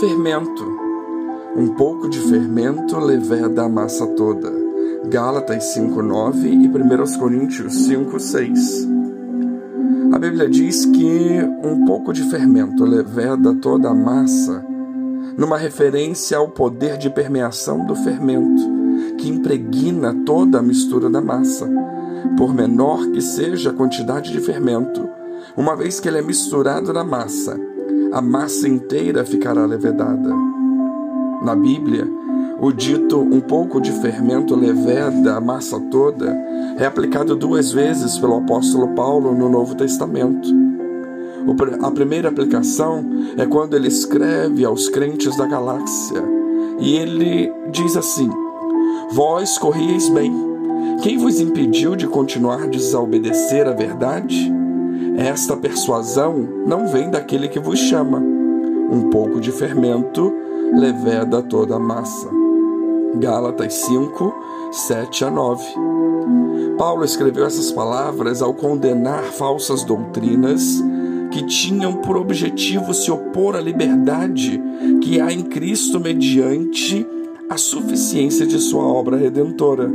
Fermento. Um pouco de fermento leveda a massa toda. Gálatas 5:9 e 1 Coríntios 5:6. A Bíblia diz que um pouco de fermento leveda toda a massa, numa referência ao poder de permeação do fermento, que impregna toda a mistura da massa, por menor que seja a quantidade de fermento, uma vez que ele é misturado na massa, a massa inteira ficará levedada. Na Bíblia, o dito um pouco de fermento leveda a massa toda é aplicado duas vezes pelo apóstolo Paulo no Novo Testamento. A primeira aplicação é quando ele escreve aos crentes da galáxia e ele diz assim: Vós corrieis bem. Quem vos impediu de continuar a desobedecer a verdade? Esta persuasão não vem daquele que vos chama. Um pouco de fermento leveda toda a massa. Gálatas 5, 7 a 9. Paulo escreveu essas palavras ao condenar falsas doutrinas que tinham por objetivo se opor à liberdade que há em Cristo mediante a suficiência de sua obra redentora.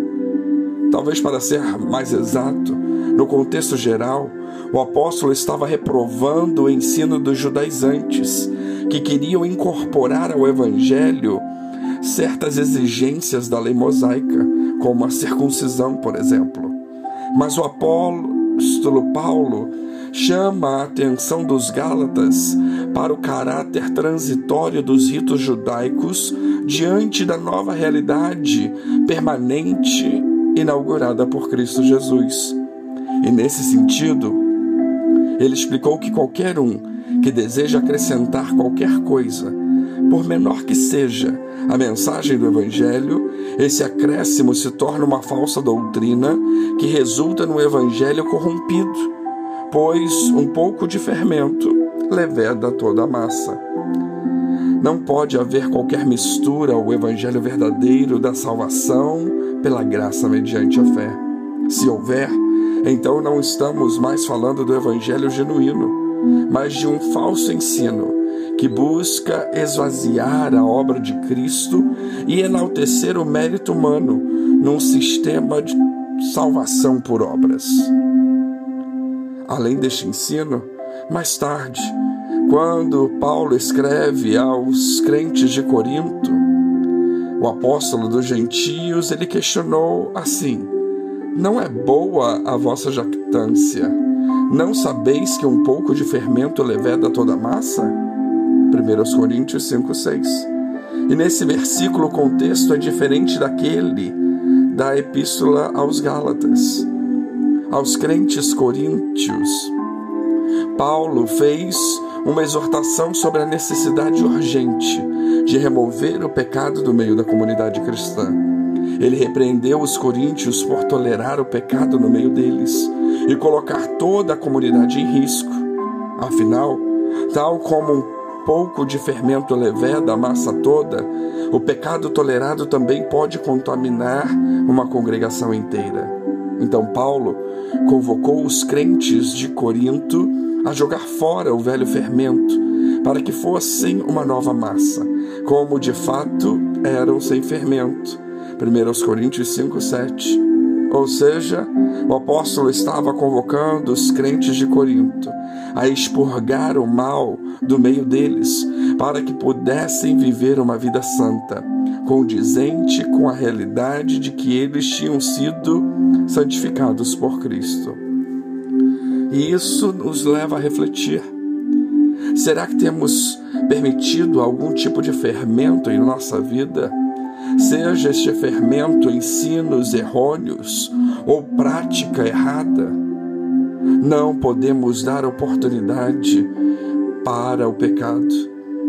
Talvez para ser mais exato, no contexto geral, o apóstolo estava reprovando o ensino dos judaizantes, que queriam incorporar ao evangelho certas exigências da lei mosaica, como a circuncisão, por exemplo. Mas o apóstolo Paulo chama a atenção dos Gálatas para o caráter transitório dos ritos judaicos diante da nova realidade permanente inaugurada por Cristo Jesus. E nesse sentido, ele explicou que qualquer um que deseja acrescentar qualquer coisa, por menor que seja a mensagem do Evangelho, esse acréscimo se torna uma falsa doutrina que resulta no Evangelho corrompido, pois um pouco de fermento leveda toda a massa. Não pode haver qualquer mistura ao Evangelho verdadeiro da salvação pela graça mediante a fé. Se houver, então não estamos mais falando do evangelho genuíno, mas de um falso ensino que busca esvaziar a obra de Cristo e enaltecer o mérito humano num sistema de salvação por obras. Além deste ensino, mais tarde, quando Paulo escreve aos crentes de Corinto, o apóstolo dos gentios, ele questionou assim: não é boa a vossa jactância? Não sabeis que um pouco de fermento leveda toda a massa? 1 Coríntios 5, 6. E nesse versículo o contexto é diferente daquele da epístola aos Gálatas. Aos crentes coríntios, Paulo fez uma exortação sobre a necessidade urgente de remover o pecado do meio da comunidade cristã. Ele repreendeu os coríntios por tolerar o pecado no meio deles e colocar toda a comunidade em risco. Afinal, tal como um pouco de fermento leveda a massa toda, o pecado tolerado também pode contaminar uma congregação inteira. Então Paulo convocou os crentes de Corinto a jogar fora o velho fermento, para que fossem uma nova massa, como de fato eram sem fermento. 1 Coríntios 5, 7. Ou seja, o apóstolo estava convocando os crentes de Corinto a expurgar o mal do meio deles, para que pudessem viver uma vida santa, condizente com a realidade de que eles tinham sido santificados por Cristo. E isso nos leva a refletir. Será que temos permitido algum tipo de fermento em nossa vida? Seja este fermento ensinos errôneos ou prática errada, não podemos dar oportunidade para o pecado.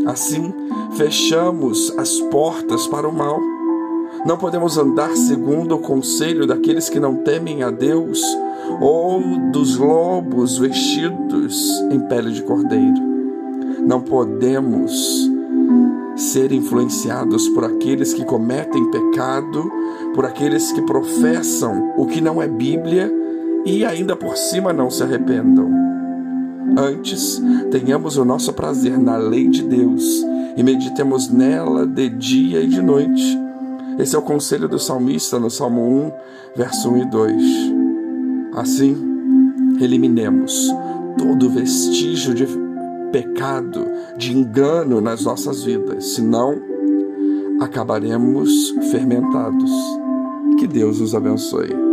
Assim, fechamos as portas para o mal. Não podemos andar segundo o conselho daqueles que não temem a Deus ou dos lobos vestidos em pele de cordeiro. Não podemos ser influenciados por aqueles que cometem pecado, por aqueles que professam o que não é Bíblia e ainda por cima não se arrependam. Antes, tenhamos o nosso prazer na lei de Deus e meditemos nela de dia e de noite. Esse é o conselho do salmista no Salmo 1, verso 1 e 2. Assim, eliminemos todo vestígio de pecado, de engano nas nossas vidas, senão acabaremos fermentados. Que Deus os abençoe.